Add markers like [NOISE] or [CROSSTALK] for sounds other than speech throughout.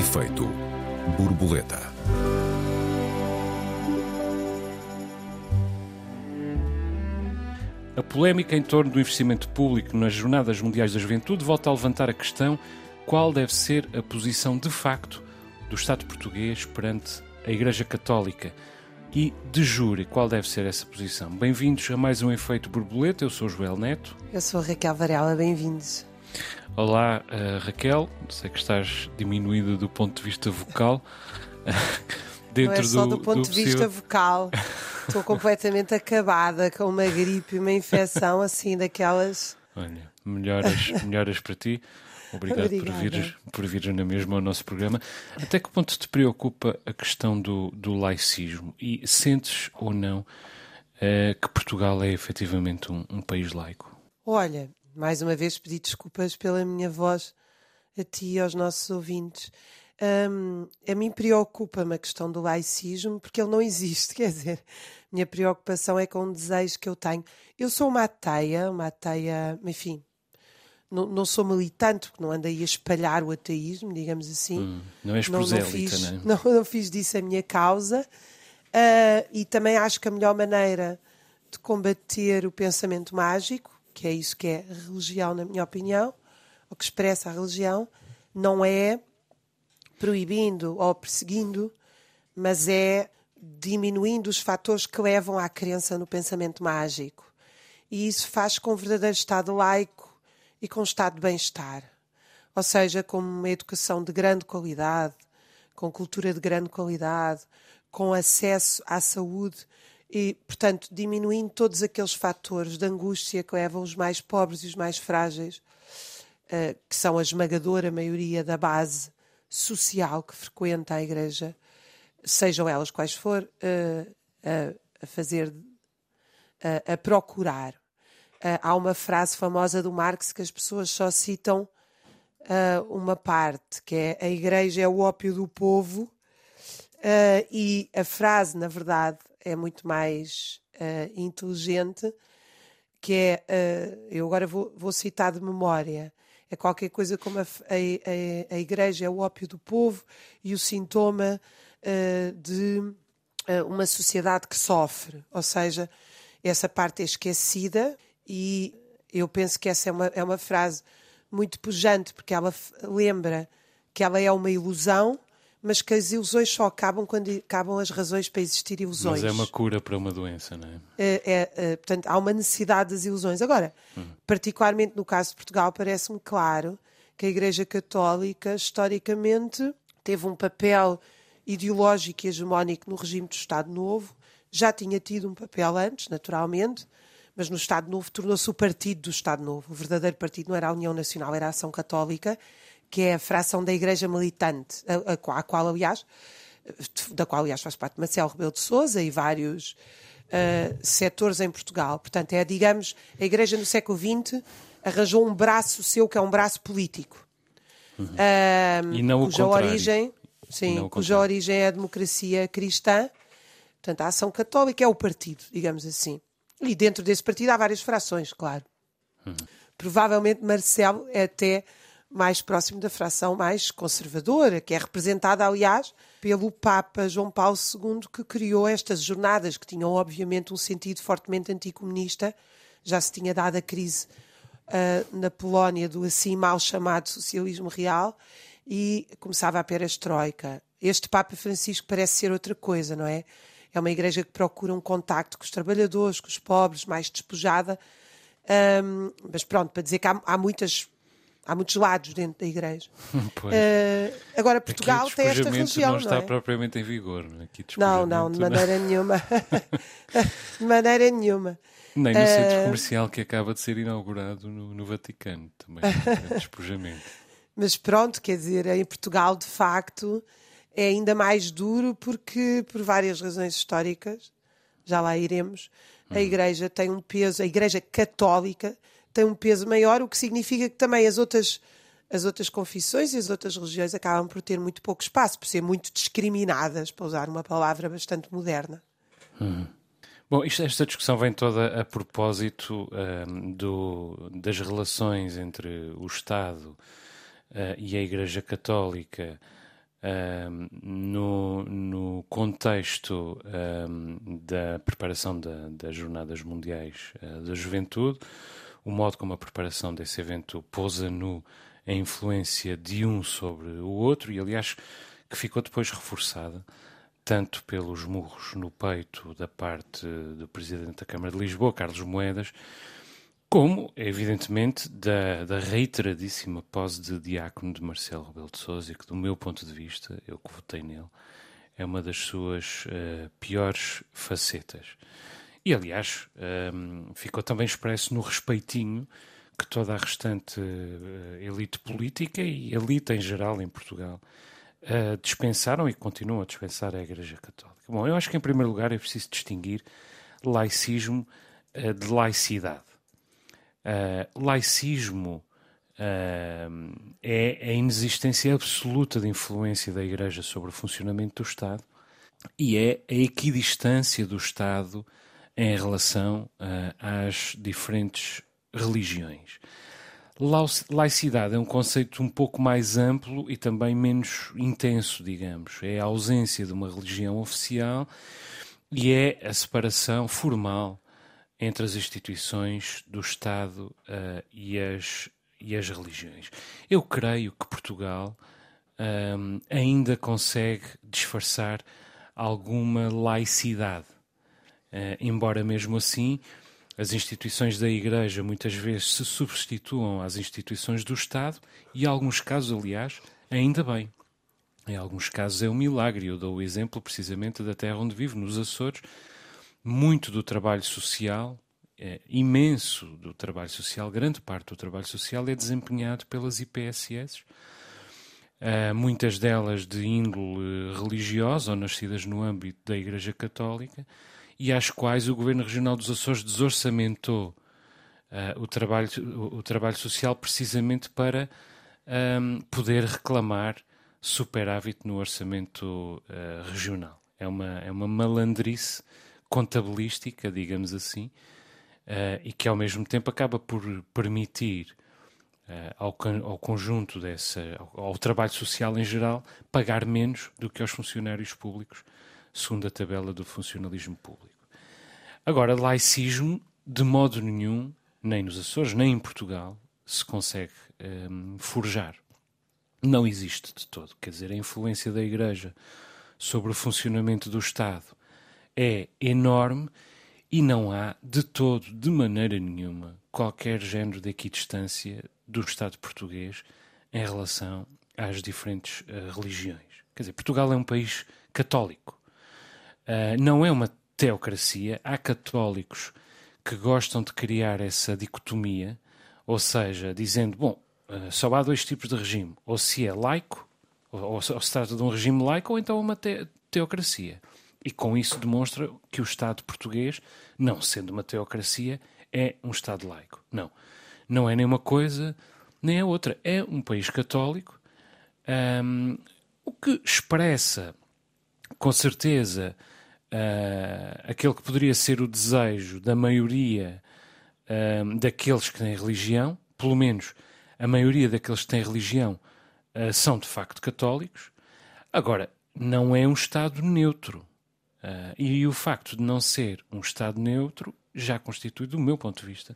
Efeito borboleta. A polémica em torno do investimento público nas Jornadas Mundiais da Juventude volta a levantar a questão qual deve ser a posição de facto do Estado português perante a Igreja Católica e, de jure, qual deve ser essa posição. Bem-vindos a mais um Efeito Borboleta, eu sou o Joel Neto. Eu sou a Raquel Varela, bem-vindos. Olá, uh, Raquel, sei que estás diminuída do ponto de vista vocal. [LAUGHS] Dentro Não é só do, do ponto do de vista vocal. [LAUGHS] Estou completamente acabada com uma gripe, uma infecção assim daquelas. Olha, melhoras, melhoras para ti. Obrigado por vires, por vires na mesma ao nosso programa. Até que ponto te preocupa a questão do, do laicismo? E sentes ou não uh, que Portugal é efetivamente um, um país laico? Olha, mais uma vez pedi desculpas pela minha voz a ti e aos nossos ouvintes. Um, a mim preocupa-me a questão do laicismo, porque ele não existe, [LAUGHS] quer dizer, minha preocupação é com o desejo que eu tenho. Eu sou uma ateia, uma ateia, enfim, não, não sou militante, porque não andei a espalhar o ateísmo, digamos assim. Hum, não és não, não, fiz, né? [LAUGHS] não, não fiz disso a minha causa. Uh, e também acho que a melhor maneira de combater o pensamento mágico, que é isso que é religião, na minha opinião, o que expressa a religião, não é proibindo ou perseguindo, mas é diminuindo os fatores que levam à crença no pensamento mágico. E isso faz com um verdadeiro Estado laico e com um Estado de bem-estar. Ou seja, com uma educação de grande qualidade, com cultura de grande qualidade, com acesso à saúde e, portanto, diminuindo todos aqueles fatores de angústia que levam os mais pobres e os mais frágeis, uh, que são a esmagadora maioria da base social que frequenta a igreja, sejam elas quais for, uh, a, a, fazer, a, procurar. Uh, há uma frase famosa do Marx que as pessoas só citam uh, uma parte, que é a igreja é o ópio do povo, e a frase, na verdade, é muito mais inteligente, que é, eu agora vou, vou citar de memória, é qualquer coisa como a, a, a, igreja é o ópio do povo e o sintoma uh, de uh, uma sociedade que sofre. Ou seja, essa parte é esquecida e eu penso que essa é uma, é uma frase muito pujante, porque ela lembra que ela é uma ilusão mas que as ilusões só acabam quando acabam as razões para existir ilusões. Mas é uma cura para uma doença, não é? é, é, é portanto, há uma necessidade das ilusões. Agora, uhum. particularmente no caso de Portugal, parece-me claro que a Igreja Católica, historicamente, teve um papel ideológico e hegemónico no regime do Estado Novo, já tinha tido um papel antes, naturalmente, mas no Estado Novo tornou-se o partido do Estado Novo. O verdadeiro partido não era a União Nacional, era a Ação Católica, que é a fração da Igreja Militante, a, a, a qual, aliás, da qual, aliás, faz parte Marcelo Rebelo de Souza e vários uh, setores em Portugal. Portanto, é, digamos, a Igreja no século XX arranjou um braço seu que é um braço político. Uhum. Uh, e não cuja o origem, sim, cuja origem é a democracia cristã. Portanto, a ação católica é o partido, digamos assim. E dentro desse partido há várias frações, claro. Uhum. Provavelmente Marcelo é até mais próximo da fração mais conservadora, que é representada, aliás, pelo Papa João Paulo II, que criou estas jornadas, que tinham, obviamente, um sentido fortemente anticomunista. Já se tinha dado a crise uh, na Polónia do assim mal chamado socialismo real e começava a perestroika. Este Papa Francisco parece ser outra coisa, não é? É uma igreja que procura um contacto com os trabalhadores, com os pobres, mais despojada. Um, mas pronto, para dizer que há, há muitas há muitos lados dentro da igreja. [LAUGHS] Uh, agora, Portugal tem esta religião. não está não é? propriamente em vigor. Aqui não, não, de maneira não. nenhuma. [LAUGHS] de maneira nenhuma. Nem no uh, centro comercial que acaba de ser inaugurado no, no Vaticano também. É [LAUGHS] despojamento. Mas pronto, quer dizer, em Portugal, de facto, é ainda mais duro porque, por várias razões históricas, já lá iremos, a hum. Igreja tem um peso, a Igreja Católica tem um peso maior, o que significa que também as outras, as outras confissões e as outras religiões acabam por ter muito pouco espaço, por ser muito discriminadas, para usar uma palavra bastante moderna. Hum. Bom, isto, esta discussão vem toda a propósito um, do, das relações entre o Estado uh, e a Igreja Católica um, no, no, contexto um, da preparação da, das Jornadas Mundiais uh, da Juventude, o modo como a preparação desse evento pôs a nu a influência de um sobre o outro, e aliás que ficou depois reforçada tanto pelos murros no peito da parte do Presidente da Câmara de Lisboa, Carlos Moedas, como, evidentemente, da, da reiteradíssima pose de diácono de Marcelo Rebelo de Sousa, que, do meu ponto de vista, eu que votei nele, é uma das suas uh, piores facetas. E, aliás, um, ficou também expresso no respeitinho que toda a restante uh, elite política e elite em geral em Portugal uh, dispensaram e continuam a dispensar a Igreja Católica. Bom, eu acho que, em primeiro lugar, é preciso distinguir laicismo de laicidade. Uh, laicismo uh, é a inexistência absoluta de influência da Igreja sobre o funcionamento do Estado e é a equidistância do Estado em relação uh, às diferentes religiões. Laicidade é um conceito um pouco mais amplo e também menos intenso, digamos. É a ausência de uma religião oficial e é a separação formal entre as instituições do Estado uh, e, as, e as religiões. Eu creio que Portugal um, ehm, ainda consegue disfarçar alguma laicidade, embora mesmo assim as instituições da Igreja muitas vezes se substituam às instituições do Estado e, em alguns casos, aliás, ainda bem. Em alguns casos é um milagre. Eu dou o exemplo precisamente da terra onde vivo, nos Açores, muito do trabalho social, é, imenso do trabalho social, grande parte do trabalho social é desempenhado pelas IPSS, uh, muitas delas de índole religiosa ou nascidas no âmbito da Igreja Católica, e às quais o Governo Regional dos Açores desorçamentou uh, o, trabalho, o, o, trabalho social precisamente para um, poder reclamar superávit no orçamento uh, regional. É uma, é uma malandrice contabilística, digamos assim, uh, e que ao mesmo tempo acaba por permitir uh, ao, ao, conjunto dessa, ao, ao, trabalho social em geral, pagar menos do que aos funcionários públicos, segundo a tabela do funcionalismo público. Agora, laicismo, de modo nenhum, nem nos Açores, nem em Portugal, se consegue um, forjar. Não existe de todo. Quer dizer, a influência da Igreja sobre o funcionamento do Estado é enorme e não há de todo, de maneira nenhuma, qualquer género de equidistância do Estado português em relação às diferentes uh, religiões. Quer dizer, Portugal é um país católico. Uh, não é uma teocracia. Há católicos que gostam de criar essa dicotomia, ou seja, dizendo, bom, uh, só há dois tipos de regime, ou se é laico, ou, ou, se trata de um regime laico, ou então uma te teocracia. E com isso demonstra que o Estado português, não sendo uma teocracia, é um Estado laico. Não. Não é nem uma coisa nem a outra. É um país católico, um, o que expressa, com certeza, uh, aquele que poderia ser o desejo da maioria uh, daqueles que têm religião, pelo menos a maioria daqueles que têm religião uh, são de facto católicos. Agora, não é um Estado neutro. E o facto de não ser um Estado neutro já constitui, do meu ponto de vista,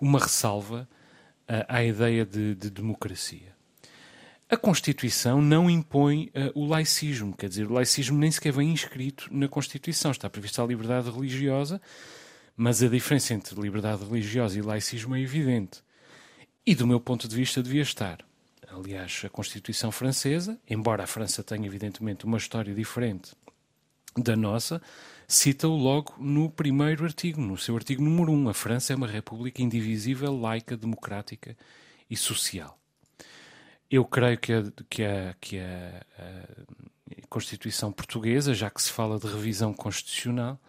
uma ressalva à ideia de, de, democracia. A Constituição não impõe uh, o laicismo, quer dizer, o laicismo nem sequer vem inscrito na Constituição. Está prevista a liberdade religiosa, mas a diferença entre liberdade religiosa e laicismo é evidente. E, do meu ponto de vista, devia estar. Aliás, a Constituição francesa, embora a França tenha, evidentemente, uma história diferente da nossa, cita-o logo no primeiro artigo, no seu artigo número 1. A França é uma república indivisível, laica, democrática e social. Eu creio que a, que a, que a, a Constituição portuguesa, já que se fala de revisão constitucional,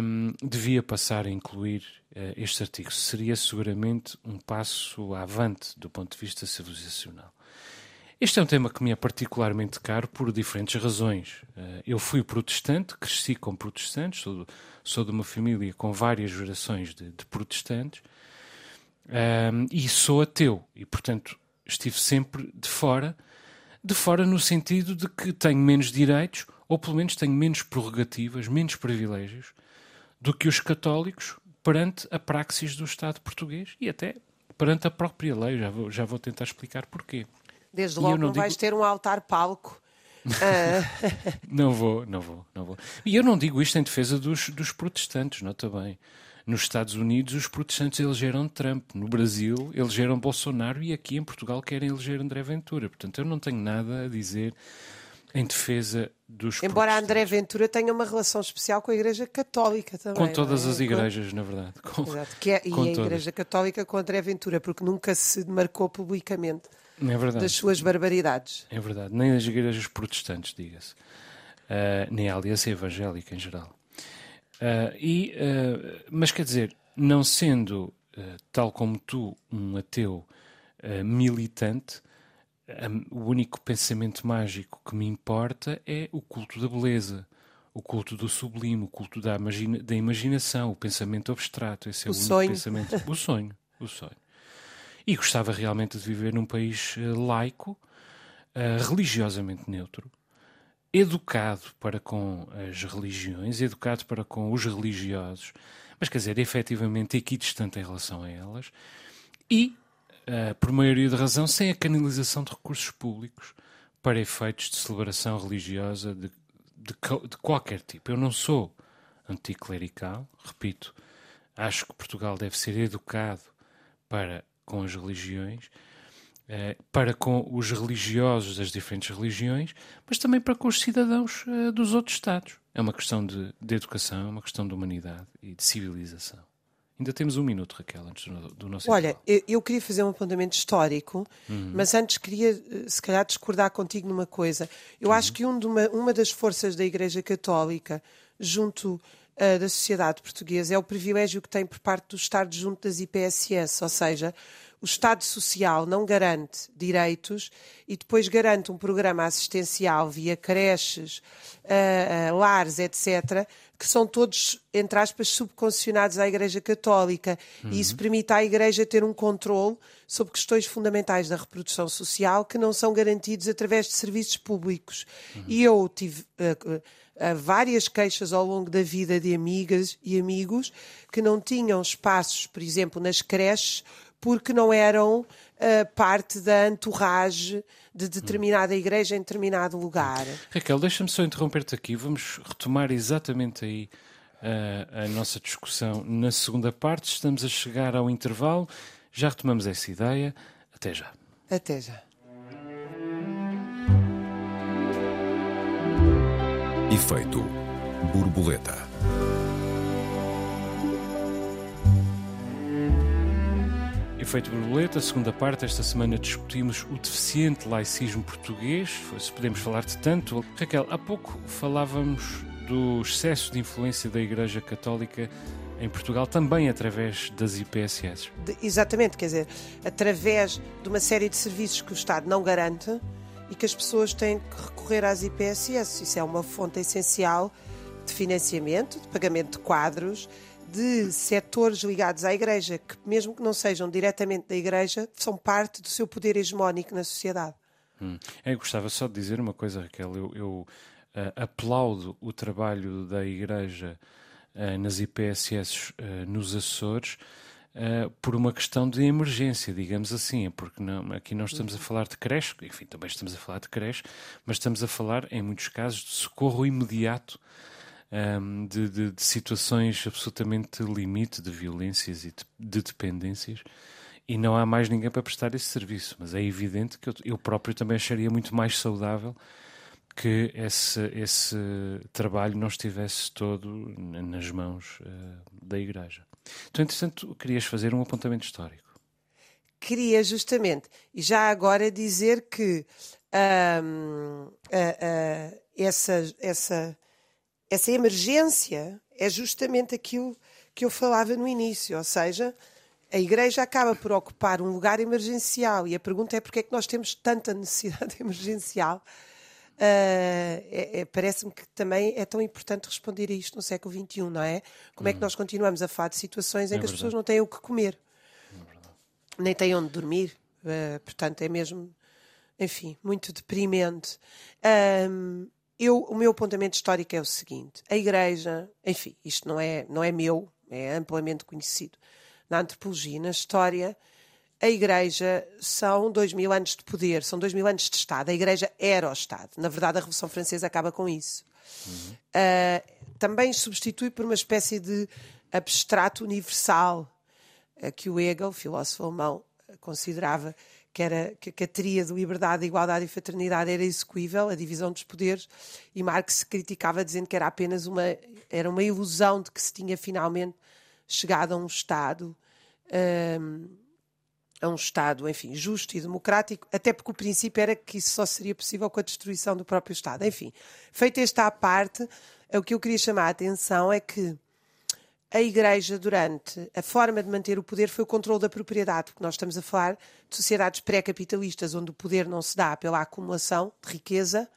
um, devia passar a incluir uh, este artigo. Seria seguramente um passo avante do ponto de vista civilizacional. Este é um tema que me é particularmente caro por diferentes razões. Eh, eu fui protestante, cresci com protestantes, sou, sou de uma família com várias gerações de, de protestantes um, e sou ateu e, portanto, estive sempre de fora de fora no sentido de que tenho menos direitos, ou pelo menos tenho menos prerrogativas, menos privilégios, do que os católicos perante a praxis do Estado português e até perante a própria lei. Já vou, já vou tentar explicar porquê. Desde logo não, não digo... vais ter um altar-palco. Uh... [LAUGHS] não vou, não vou, não vou. E eu não digo isto em defesa dos, dos protestantes, nota bem. Nos Estados Unidos, os protestantes elegeram Trump. No Brasil, elegeram Bolsonaro. E aqui em Portugal, querem eleger André Ventura. Portanto, eu não tenho nada a dizer em defesa dos Embora André Ventura tenha uma relação especial com a Igreja Católica também. Com todas é? as igrejas, com... na verdade. Com... Exato. Que é, e a todas. Igreja Católica com André Ventura, porque nunca se demarcou publicamente é das suas barbaridades. É verdade. Nem as igrejas protestantes, diga-se. Uh, nem a aliança evangélica em geral. Uh, e, uh, mas quer dizer, não sendo, tal como tu, um ateu militante, o único pensamento mágico que me importa é o culto da beleza, o culto do sublime, o culto da, imagina, da imaginação, o pensamento abstrato. Esse é o, o sonho. pensamento. O sonho, o sonho. E gostava realmente de viver num país uh, laico, uh, religiosamente neutro, educado para com as religiões, educado para com os religiosos, mas quer dizer, efetivamente equidistante em relação a elas, e uh, por maioria de razão, sem a canalização de recursos públicos para efeitos de celebração religiosa de, de, de qualquer tipo. Eu não sou anticlerical, repito, acho que Portugal deve ser educado para com as religiões, para com os religiosos das diferentes religiões, mas também para com os cidadãos uh, dos outros Estados. É uma questão de, de educação, é uma questão de humanidade e de civilização. Ainda temos um minuto, Raquel, antes do, do nosso. Olha, eu, eu, queria fazer um apontamento histórico, uhum. mas antes queria, eh, se calhar, discordar contigo numa coisa. Eu uhum. acho que um uma, uma das forças da Igreja Católica, junto uh, da sociedade portuguesa, é o privilégio que tem por parte do Estado junto das IPSS, ou seja, o Estado Social não garante direitos e depois garante um programa assistencial via creches, uh, uh, lares, etc., que são todos, entre aspas, subconcessionados à Igreja Católica. Uhum. E isso uhum. permite à Igreja ter um controle sobre questões fundamentais da reprodução social que não são garantidos através de serviços públicos. Uhum. E eu tive. Uh, várias queixas ao longo da vida de amigas e amigos que não tinham espaços, por exemplo, nas creches porque não eram uh, parte da entourage de determinada igreja em determinado lugar. Raquel, deixa-me só interromper-te aqui. Vamos retomar exatamente aí uh, a nossa discussão na segunda parte. Estamos a chegar ao intervalo. Já retomamos essa ideia. Até já. Até já. Efeito borboleta. Efeito Borboleta, segunda parte. Esta semana discutimos o deficiente laicismo português, se podemos falar de tanto. Raquel, há pouco falávamos do excesso de influência da Igreja Católica em Portugal, também através das IPSS. De, exatamente, quer dizer, através de uma série de serviços que o Estado não garante e que as pessoas têm que recorrer às IPSS. Isso é uma fonte essencial de financiamento, de pagamento de quadros, de setores ligados à Igreja, que mesmo que não sejam diretamente da Igreja, são parte do seu poder hegemónico na sociedade. Hum. Eu gostava só de dizer uma coisa, Raquel. Eu, eu uh, aplaudo o trabalho da Igreja uh, nas IPSS uh, eh, nos Açores. por uma questão de emergência, digamos assim, porque não, aqui não estamos a falar de creche, enfim, também estamos a falar de creche, mas estamos a falar, em muitos casos, de socorro imediato um, de, de, de, situações absolutamente limite de violências e de, de, dependências e não há mais ninguém para prestar esse serviço. Mas é evidente que eu, eu próprio também acharia muito mais saudável que esse, esse trabalho não estivesse todo nas mãos uh, da Igreja. Então, entretanto, querias fazer um apontamento histórico. Queria, justamente. E já agora dizer que um, essa, essa essa emergência é justamente aquilo que eu falava no início, ou seja, a Igreja acaba por ocupar um lugar emergencial e a pergunta é porque é que nós temos tanta necessidade [LAUGHS] emergencial. Uh, é, é, Parece-me que também é tão importante responder a isto no século XXI, não é? Como é que hum. nós continuamos a falar de situações em é que as pessoas não têm o que comer, é nem têm onde dormir, uh, portanto é mesmo enfim, muito deprimente. Um, eu, o meu apontamento histórico é o seguinte: a Igreja, enfim, isto não é, não é meu, é amplamente conhecido na antropologia, na história. A Igreja são dois mil anos de poder, são dois mil anos de Estado. A Igreja era o Estado. Na verdade, a Revolução Francesa acaba com isso. Uhum. Uh, também substitui por uma espécie de abstrato universal uh, que o Hegel, filósofo alemão, considerava que, era, que a tria de liberdade, igualdade e fraternidade era execuível, a divisão dos poderes, e Marx criticava dizendo que era apenas uma, era uma ilusão de que se tinha finalmente chegado a um Estado, um, a um Estado, enfim, justo e democrático, até porque o princípio era que isso só seria possível com a destruição do próprio Estado. Enfim, feita esta à parte, o que eu queria chamar a atenção é que a Igreja, durante a forma de manter o poder, foi o controle da propriedade, porque nós estamos a falar de sociedades pré-capitalistas, onde o poder não se dá pela acumulação de riqueza,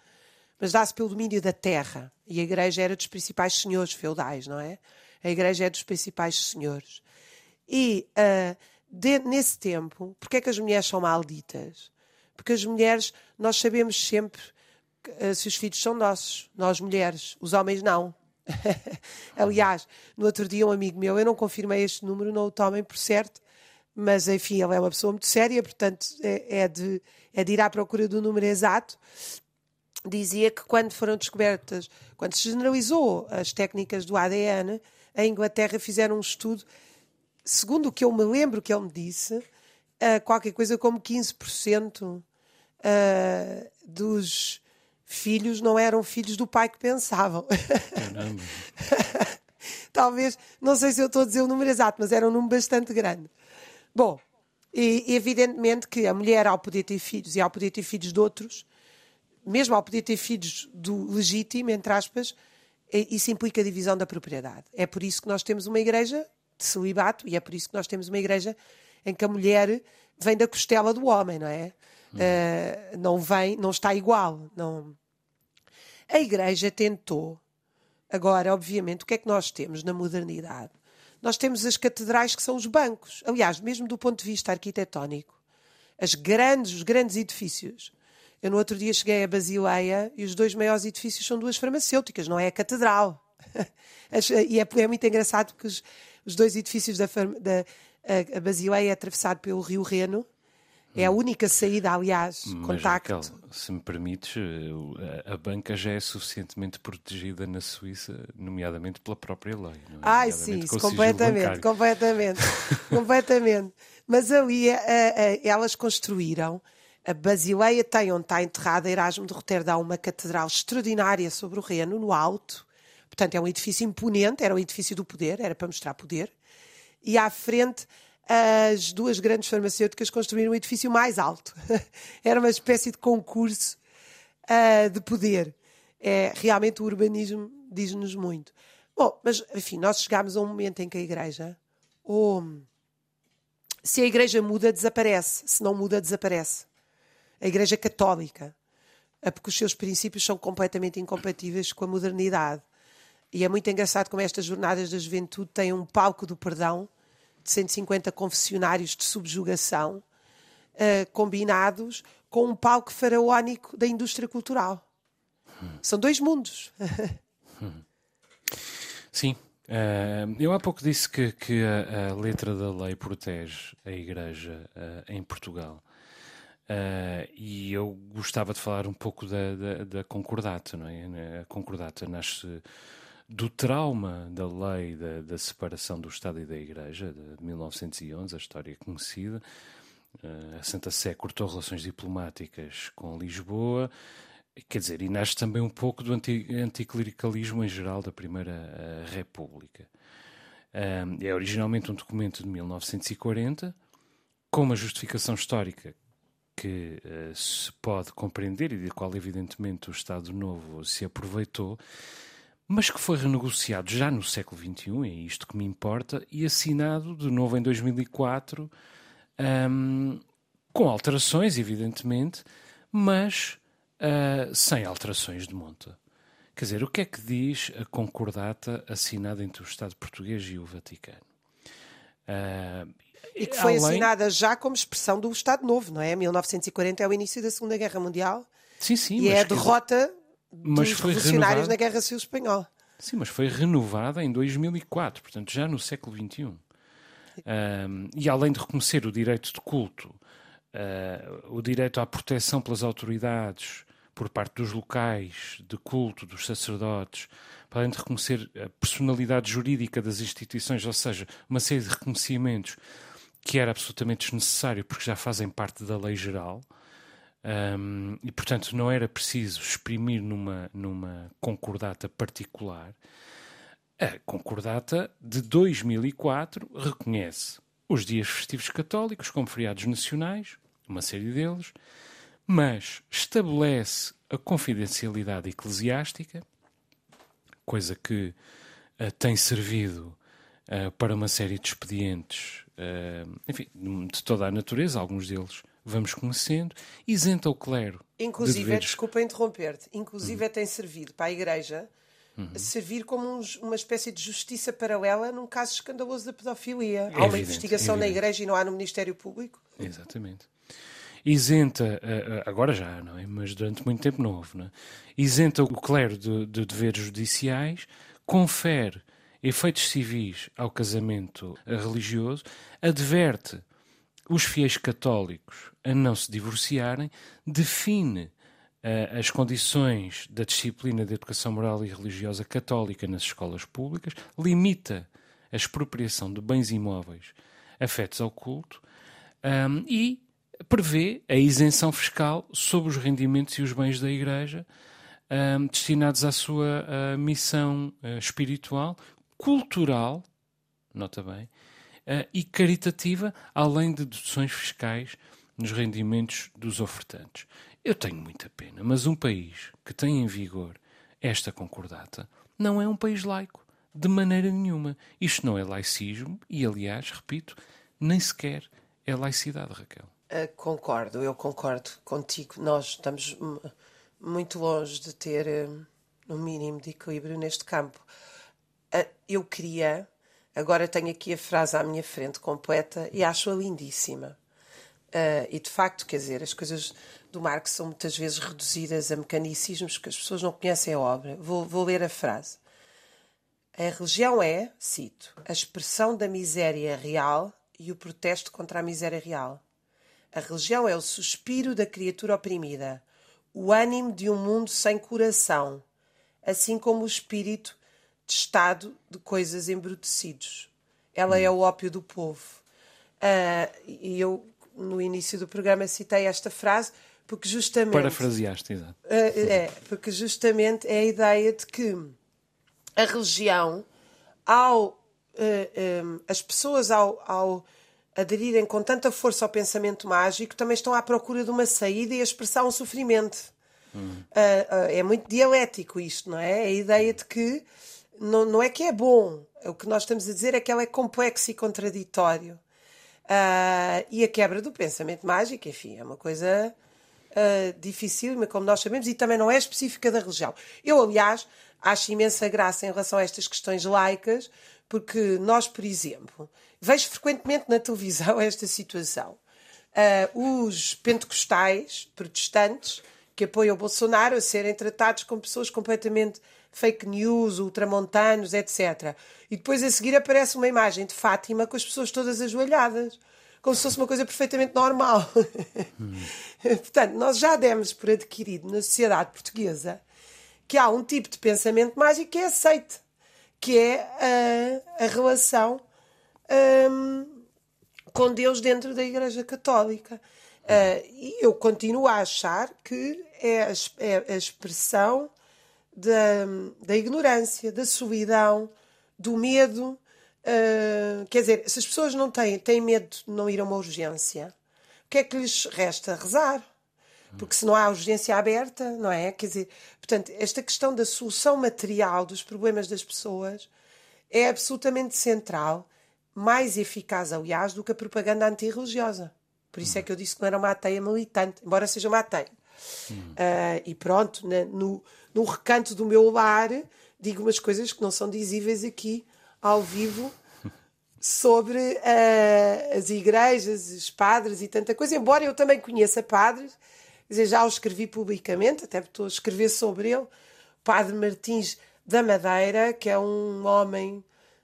mas dá-se pelo domínio da terra. E a Igreja era dos principais senhores feudais, não é? A Igreja é dos principais senhores. E uh, de, nesse tempo, porque é que as mulheres são malditas? Porque as mulheres, nós sabemos sempre uh, se os filhos são nossos, nós mulheres, os homens não. [LAUGHS] Aliás, no outro dia, um amigo meu, eu não confirmei este número, não o tomem por certo, mas enfim, ele é uma pessoa muito séria, portanto é, é, de, é de ir à procura do número exato. Dizia que quando foram descobertas, quando se generalizou as técnicas do ADN, a Inglaterra fizeram um estudo, segundo o que eu me lembro que ele me disse, uh, qualquer coisa como 15% uh, dos filhos não eram filhos do pai que pensavam. [LAUGHS] Talvez, não sei se eu estou a dizer o número exato, mas era um número bastante grande. Bom, e evidentemente que a mulher, ao poder ter filhos e ao poder ter filhos de outros, mesmo ao poder ter filhos do legítimo, entre aspas, isso implica a divisão da propriedade. É por isso que nós temos uma igreja de celibato e é por isso que nós temos uma igreja em que a mulher vem da costela do homem, não é? Uh, não vem, não está igual. Não... A Igreja tentou. Agora, obviamente, o que é que nós temos na modernidade? Nós temos as catedrais que são os bancos. Aliás, mesmo do ponto de vista arquitetónico, as grandes, os grandes edifícios. Eu no outro dia cheguei a Basileia e os dois maiores edifícios são duas farmacêuticas, não é a catedral. [LAUGHS] e é, é, muito engraçado porque os, os dois edifícios da, da a, Basileia é atravessado pelo Rio Reno é a única saída, aliás, Mas, contacto. Raquel, se me permites, a, banca já é suficientemente protegida na Suíça, nomeadamente pela própria lei. Não é? Ai, sim, completamente, completamente, [LAUGHS] completamente. Mas ali a, a, elas construíram. A Basileia tem, onde está enterrada Erasmo de Roterdão, uma catedral extraordinária sobre o Reno, no alto. Portanto, é um edifício imponente, era um edifício do poder, era para mostrar poder. E à frente as duas grandes farmacêuticas construíram um edifício mais alto. [LAUGHS] Era uma espécie de concurso uh, de poder. É, realmente o urbanismo diz-nos muito. Bom, mas enfim, nós chegámos a um momento em que a Igreja, ou se a Igreja muda, desaparece. Se não muda, desaparece. A Igreja Católica. É porque os seus princípios são completamente incompatíveis com a modernidade. E é muito engraçado como estas jornadas da juventude têm um palco do perdão de 150 confessionários de subjugação uh, combinados com um palco faraónico da indústria cultural. São dois mundos. [LAUGHS] Sim. Uh, eu há pouco disse que, que a, a, letra da lei protege a Igreja uh, em Portugal. Uh, e eu gostava de falar um pouco da, da, da concordata, não é? A concordata nasce do trauma da lei da, da, separação do Estado e da Igreja, de 1911, a história conhecida. Uh, a Santa Sé cortou relações diplomáticas com Lisboa, quer dizer, e nasce também um pouco do anti, anticlericalismo em geral da Primeira uh, República. É originalmente um documento de 1940, com uma justificação histórica que se pode compreender e de qual, evidentemente, o Estado Novo se aproveitou mas que foi renegociado já no século XXI, é isto que me importa, e assinado de novo em 2004, um, com alterações, evidentemente, mas uh, sem alterações de monta. Quer dizer, o que é que diz a concordata assinada entre o Estado português e o Vaticano? Uh, E que foi Além- assinada já como expressão do Estado Novo, não é? 1940 é o início da Segunda Guerra Mundial Sim, sim. e é a derrota mas dos foi revolucionários renovado. na Guerra Civil Espanhola. Sim, mas foi renovada em 2004, portanto já no século XXI. Ahm, e além de reconhecer o direito de culto, ah, o direito à proteção pelas autoridades por parte dos locais de culto, dos sacerdotes, para além de reconhecer a personalidade jurídica das instituições, ou seja, uma série de reconhecimentos que era absolutamente desnecessário porque já fazem parte da lei geral. Um, e, portanto, não era preciso exprimir numa, numa concordata particular. A concordata de 2004 reconhece os dias festivos católicos como feriados nacionais, uma série deles, mas estabelece a confidencialidade eclesiástica, coisa que eh, tem servido eh, para uma série de expedientes, eh, enfim, de toda a natureza, alguns deles vamos conhecendo, isenta o clero. de Inclusive, deveres- desculpa interromper-te, inclusive Uhum. tem servido para a Igreja servir como uns- uma espécie de justiça paralela num caso escandaloso da pedofilia. Há uma evidente, investigação na evidente. Igreja e não há no Ministério Público. Exatamente. Isenta, eh, eh, agora já, não é? Mas durante muito tempo não houve, não é? Isenta o clero de, de deveres judiciais, confere efeitos civis ao casamento religioso, adverte os fiéis católicos a não se divorciarem, define eh, as condições da disciplina de educação moral e religiosa católica nas escolas públicas, limita a expropriação de bens imóveis afetos ao culto um, e prevê a isenção fiscal sobre os rendimentos e os bens da Igreja um, destinados à sua uh, missão uh, espiritual, cultural, nota bem, e caritativa, além de deduções fiscais nos rendimentos dos ofertantes. Eu tenho muita pena, mas um país que tem em vigor esta concordata não é um país laico, de maneira nenhuma. Isto não é laicismo e, aliás, repito, nem sequer é laicidade, Raquel. Ah, concordo, eu concordo contigo. Nós estamos muito longe de ter hum, um mínimo de equilíbrio neste campo. Eu queria, agora tenho aqui a frase à minha frente completa e acho-a lindíssima. Ah, e de facto, quer dizer, as coisas do Marx são muitas vezes reduzidas a mecanicismos que as pessoas não conhecem a obra. Vou, vou ler a frase. A religião é, cito, a expressão da miséria real e o protesto contra a miséria real. A religião é o suspiro da criatura oprimida, o ânimo de um mundo sem coração, assim como o espírito de estado de coisas embrutecidos. Ela é o ópio do povo. Ah, e eu, no início do programa, citei esta frase porque justamente. Parafraseaste, exato. Uh, é, porque justamente é a ideia de que a religião, ao uh, um, as pessoas ao, ao aderirem com tanta força ao pensamento mágico, também estão à procura de uma saída e a expressar um sofrimento. Uh, uh, é muito dialético isto, não é? A ideia de que não, não é que é bom, o que nós estamos a dizer é que ela é complexo e contraditório. Uh, e a quebra do pensamento mágico, enfim, é uma coisa uh, dificílima, como nós sabemos, e também não é específica da religião. Eu, aliás, acho imensa graça em relação a estas questões laicas, porque nós, por exemplo, vejo frequentemente na televisão [LAUGHS] esta situação. Uh, os pentecostais protestantes que apoiam o Bolsonaro a serem tratados como pessoas completamente fake news, ultramontanos, etc. E depois a seguir aparece uma imagem de Fátima com as pessoas todas ajoelhadas, como se fosse uma coisa perfeitamente normal. Hum. [LAUGHS] Portanto, nós já demos por adquirido na sociedade portuguesa que há um tipo de pensamento mágico que é aceite, que é a, a relação um, com Deus dentro da Igreja Católica. Uh, e eu continuo a achar que é a, é a expressão da, da, ignorância, da solidão, do medo. Uh, quer dizer, se as pessoas não têm, têm medo de não ir a uma urgência, o que é que lhes resta? Rezar. Porque se não há urgência aberta, não é? Quer dizer, portanto, esta questão da solução material dos problemas das pessoas é absolutamente central, mais eficaz, aliás, do que a propaganda antirreligiosa. Por isso é que eu disse que não era uma ateia militante, embora seja uma ateia. Uh, e pronto, na, no, no recanto do meu lar, digo umas coisas que não são dizíveis aqui ao vivo, sobre uh, as igrejas, os padres e tanta coisa, embora eu também conheça padres, dizer, já o escrevi publicamente, até estou a escrever sobre ele, Padre Martins da Madeira, que é um homem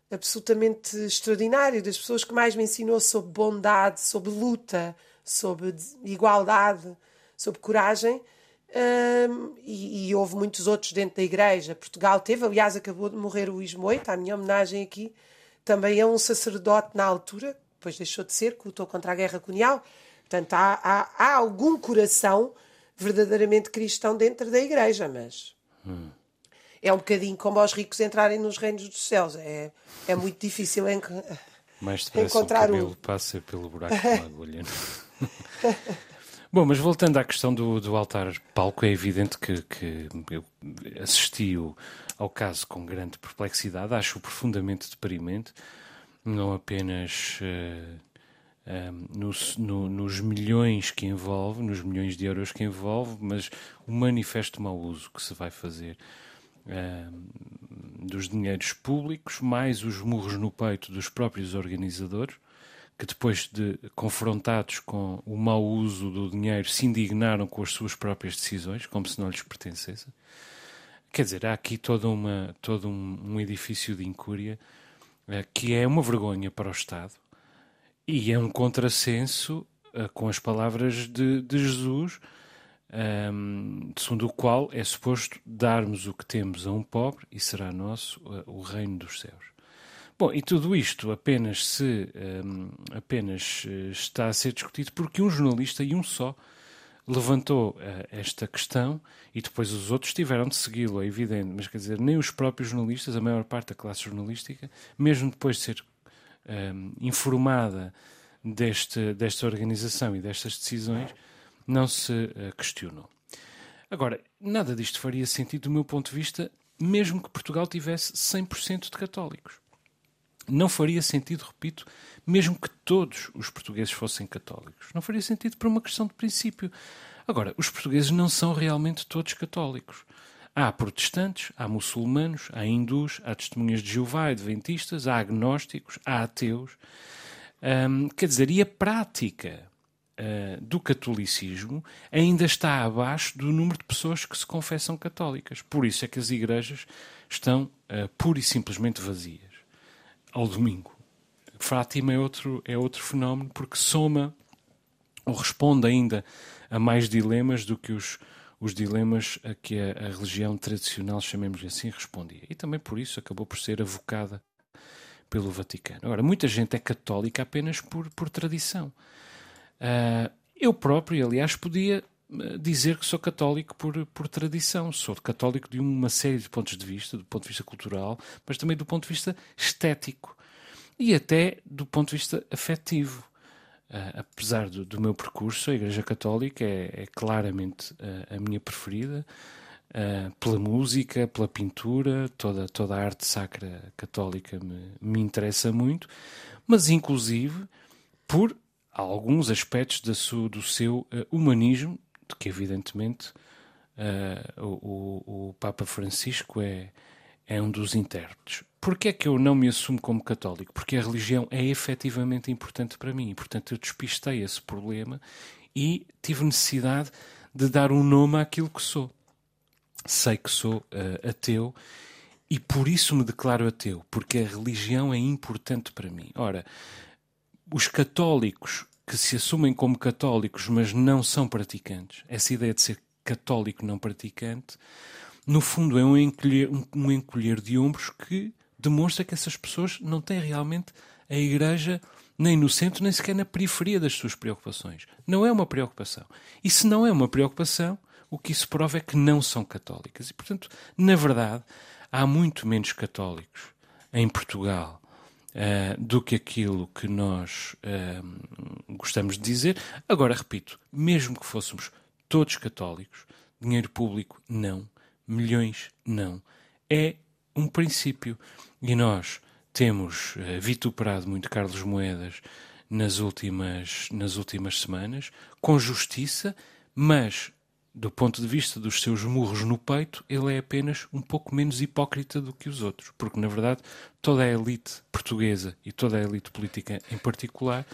absolutamente extraordinário, das pessoas que mais me ensinou sobre bondade, sobre luta, sobre igualdade, sobre coragem. Um, e, e, houve muitos outros dentro da igreja. Portugal teve, aliás, acabou de morrer o Luís Moita, a minha homenagem aqui também é um sacerdote na altura, depois deixou de ser, que lutou contra a guerra colonial. Portanto, há, há, há algum coração verdadeiramente cristão dentro da igreja, mas hum. é um bocadinho como os ricos entrarem nos reinos dos céus. É, é muito difícil en Mais [LAUGHS] encontrar o cabelo um. passa pelo buraco da agulha. [LAUGHS] Bom, mas voltando à questão do, do altar palco, é evidente que, que eu assisti ao caso com grande perplexidade, acho profundamente deprimente, não apenas uh, no, no, nos milhões que envolve, nos milhões de euros que envolve, mas o manifesto mau uso que se vai fazer dos dinheiros públicos, mais os murros no peito dos próprios organizadores, que depois de confrontados com o mau uso do dinheiro se indignaram com as suas próprias decisões, como se não lhes pertencesse. Quer dizer, há aqui todo, uma, todo um, um edifício de incúria uh, que é uma vergonha para o Estado e é um contrassenso uh, com as palavras de, de Jesus, um, segundo o qual é suposto darmos o que temos a um pobre e será nosso uh, o reino dos céus. Bom, e tudo isto apenas se um, apenas eh, está a ser discutido porque um jornalista e um só levantou uh, esta questão e depois os outros tiveram de segui-lo, é evidente, mas quer dizer, nem os próprios jornalistas, a maior parte da classe jornalística, mesmo depois de ser um, informada deste, desta organização e destas decisões, não se uh, questionou. Agora, nada disto faria sentido do meu ponto de vista, mesmo que Portugal tivesse 100% de católicos. Não faria sentido, repito, mesmo que todos os portugueses fossem católicos. Não faria sentido por uma questão de princípio. Agora, os portugueses não são realmente todos católicos. Há protestantes, há muçulmanos, há hindus, há testemunhas de Jeová, adventistas, há agnósticos, há ateus. Quer dizer, e a prática uh, do catolicismo ainda está abaixo do número de pessoas que se confessam católicas. Por isso é que as igrejas estão uh, pura e simplesmente vazias ao domingo. Fátima é outro, é outro fenómeno porque soma ou responde ainda a mais dilemas do que os, os dilemas a que a, a religião tradicional, chamemos assim, respondia. E também por isso acabou por ser avocada pelo Vaticano. Agora, muita gente é católica apenas por, por tradição. Uh, eu próprio, aliás, podia dizer que sou católico por, por tradição. Sou católico de uma série de pontos de vista, do ponto de vista cultural, mas também do ponto de vista estético e até do ponto de vista afetivo. Uh, apesar do, do, meu percurso, a Igreja Católica é, é claramente uh, a minha preferida, uh, pela música, pela pintura, toda, toda a arte sacra católica me, me interessa muito, mas inclusive por alguns aspectos da su, do seu humanismo, de que evidentemente o, o, o Papa Francisco é, é um dos intérpretes. Porquê é que eu não me assumo como católico? Porque a religião é efetivamente importante para mim portanto, eu despistei esse problema e tive necessidade de dar um nome àquilo que sou. Sei que sou uh, ateu e por isso me declaro ateu, porque a religião é importante para mim. Ora, os católicos que se assumem como católicos, mas não são praticantes, essa ideia de ser católico não praticante, no fundo é um encolher, um, encolher de ombros que demonstra que essas pessoas não têm realmente a Igreja nem no centro, nem sequer na periferia das suas preocupações. Não é uma preocupação. E se não é uma preocupação, o que isso prova é que não são católicas. E, portanto, na verdade, há muito menos católicos em Portugal uh, do que aquilo que nós uh, gostamos de dizer. Agora, repito, mesmo que fôssemos todos católicos, dinheiro público, não. Milhões, não. É um princípio. E nós temos uh, vituperado muito Carlos Moedas nas últimas, nas últimas semanas, com justiça, mas do ponto de vista dos seus murros no peito, ele é apenas um pouco menos hipócrita do que os outros. Porque, na verdade, toda a elite portuguesa e toda a elite política em particular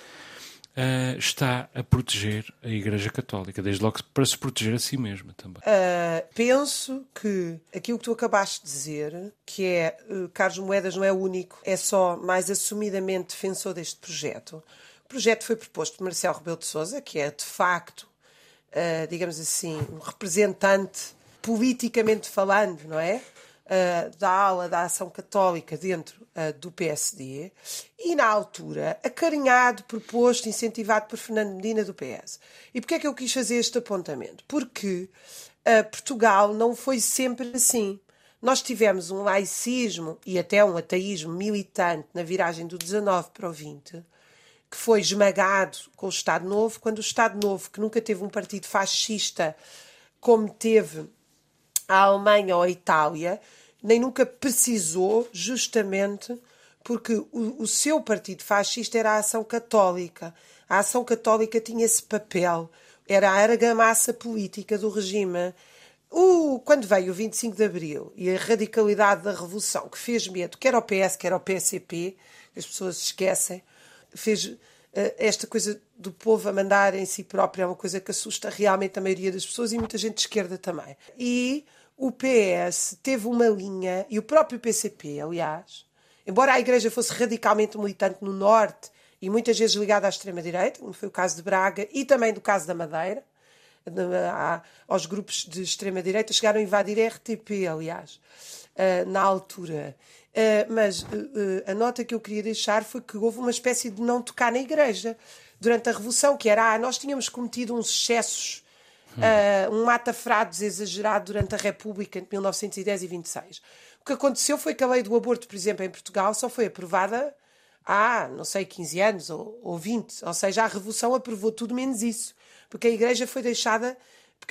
uh, está a proteger a Igreja Católica, desde logo para se proteger a si mesma também. Uh, penso que aquilo que tu acabaste de dizer, que é uh, Carlos Moedas não é o único, é só mais assumidamente defensor deste projeto. O projeto foi proposto por Marcelo Rebelo de Sousa, que é de facto, uh, digamos assim, um representante politicamente falando, não é? uh, da ala da ação católica dentro uh, do PSD e, na altura, acarinhado, proposto, incentivado por Fernando Medina do PS. E porquê é que eu quis fazer este apontamento? Porque uh, Portugal não foi sempre assim. Nós tivemos um laicismo e até um ateísmo militante na viragem do 19 para o 20, que foi esmagado com o Estado Novo, quando o Estado Novo, que nunca teve um partido fascista como teve a Alemanha ou a Itália, nem nunca precisou, justamente porque o, o, seu partido fascista era a ação católica. A ação católica tinha esse papel, era a argamassa política do regime. O, quando veio o 25 de Abril e a radicalidade da revolução, que fez medo, quer ao PS, quer ao PCP, as pessoas esquecem, fez uh, esta coisa do povo a mandar em si próprio, é uma coisa que assusta realmente a maioria das pessoas e muita gente de esquerda também. E o PS teve uma linha, e o próprio PCP, aliás, embora a Igreja fosse radicalmente militante no Norte e muitas vezes ligada à extrema-direita, como foi o caso de Braga e também do caso da Madeira, aos grupos de extrema-direita, chegaram a invadir a RTP, aliás, eh, na altura. Eh, mas eh, a nota que eu queria deixar foi que houve uma espécie de não tocar na Igreja durante a Revolução, que era, ah, nós tínhamos cometido uns excessos uh, um mata-frados exagerado durante a República entre 1910 e 26. O que aconteceu foi que a lei do aborto, por exemplo, em Portugal, só foi aprovada há, não sei, 15 anos ou, ou 20. Ou seja, a Revolução aprovou tudo menos isso. Porque a Igreja foi deixada.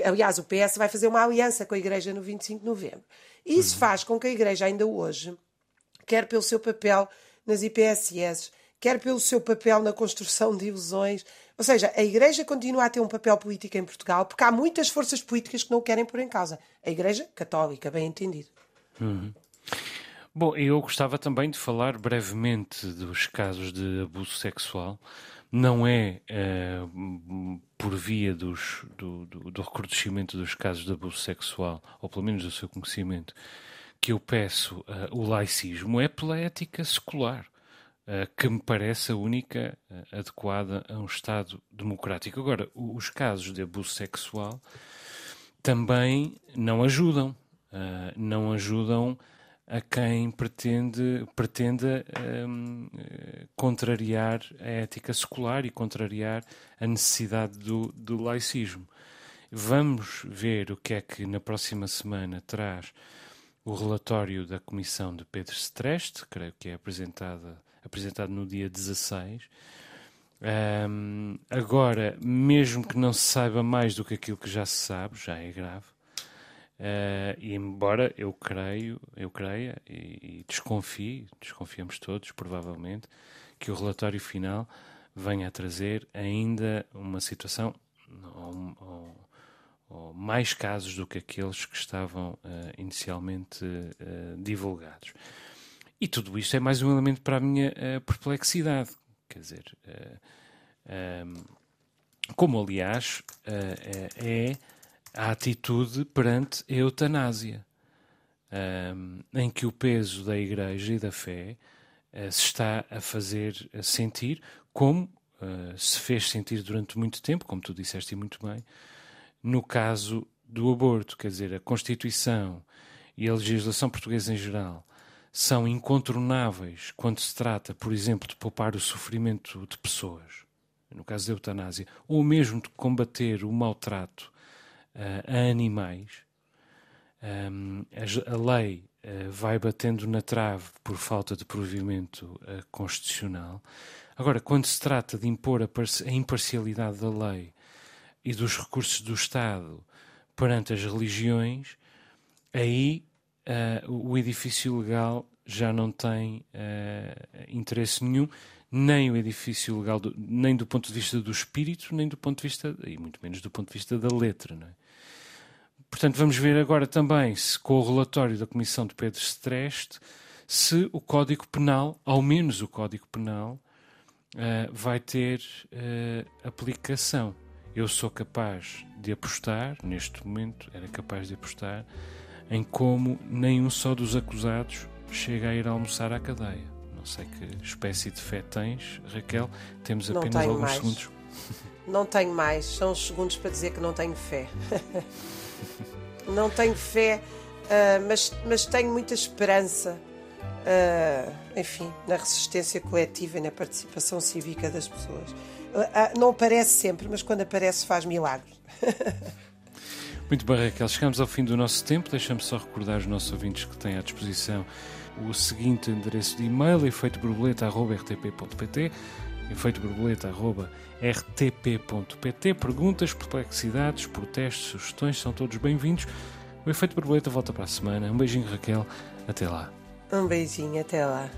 Aliás, o PS vai fazer uma aliança com a Igreja no 25 de novembro. Isso uhum. faz com que a Igreja, ainda hoje, quer pelo seu papel nas IPSS, quer pelo seu papel na construção de ilusões, ou seja, a Igreja continua a ter um papel político em Portugal porque há muitas forças políticas que não o querem pôr em causa. A Igreja Católica, bem entendido. Uhum. Bom, eu gostava também de falar brevemente dos casos de abuso sexual. Não é uh, por via dos, do, do, do recrudescimento dos casos de abuso sexual, ou pelo menos do seu conhecimento, que eu peço uh, o laicismo, é pela ética secular. Eh, que me parece a única uh, adequada a um Estado democrático. Agora, os casos de abuso sexual também não ajudam. Uh, não ajudam a quem pretende, pretenda um, contrariar a ética secular e contrariar a necessidade do, do laicismo. Vamos ver o que é que na próxima semana traz o relatório da Comissão de Pedro Streste, creio que é apresentada apresentado no dia 16. Um, agora, mesmo que não se saiba mais do que aquilo que já se sabe, já é grave. Uh, e embora eu creio, eu creia e, e desconfie, desconfiamos todos, provavelmente, que o relatório final venha a trazer ainda uma situação ou, ou, ou mais casos do que aqueles que estavam uh, inicialmente uh, divulgados. E tudo isto é mais um elemento para a minha uh, perplexidade. Quer dizer, eh, ehm, como aliás é a atitude perante a eutanásia, ehm, em que o peso da Igreja e da fé se está a fazer sentir, como se fez sentir durante muito tempo, como tu disseste muito bem, no caso do aborto. Quer dizer, a Constituição e a legislação portuguesa em geral são incontornáveis quando se trata, por exemplo, de poupar o sofrimento de pessoas, no caso da eutanásia, ou mesmo de combater o maltrato uh, a animais, um, a, a, lei uh, vai batendo na trave por falta de provimento uh, constitucional. Agora, quando se trata de impor a, a imparcialidade da lei e dos recursos do Estado perante as religiões, aí uh, o edifício legal já não tem uh, interesse nenhum, nem o edifício legal, do, nem do ponto de vista do espírito, nem do ponto de vista, e muito menos do ponto de vista da letra. É? Portanto, vamos ver agora também se, com o relatório da Comissão de Pedro Streste, se o Código Penal, ao menos o Código Penal, uh, vai ter uh, aplicação. Eu sou capaz de apostar, neste momento era capaz de apostar, em como nenhum só dos acusados chega a ir almoçar à cadeia. Não sei que espécie de fé tens, Raquel. Temos apenas alguns mais. segundos. [LAUGHS] Não tenho mais, são os segundos para dizer que não tenho fé. [LAUGHS] não tenho fé, uh, mas, mas tenho muita esperança, uh, enfim, na resistência coletiva e na participação cívica das pessoas. Uh, não aparece sempre, mas quando aparece faz milagres. [LAUGHS] Muito bem, Raquel. Chegamos ao fim do nosso tempo. Deixamos só recordar aos nossos ouvintes que têm à disposição o seguinte endereço de e-mail, efeitoborboleta.rtp.pt efeitoborboleta.rtp.pt Perguntas, perplexidades, protestos, sugestões são todos bem-vindos. O Efeito Borboleta volta para a semana. Um beijinho, Raquel. Até lá. Um beijinho. Até lá.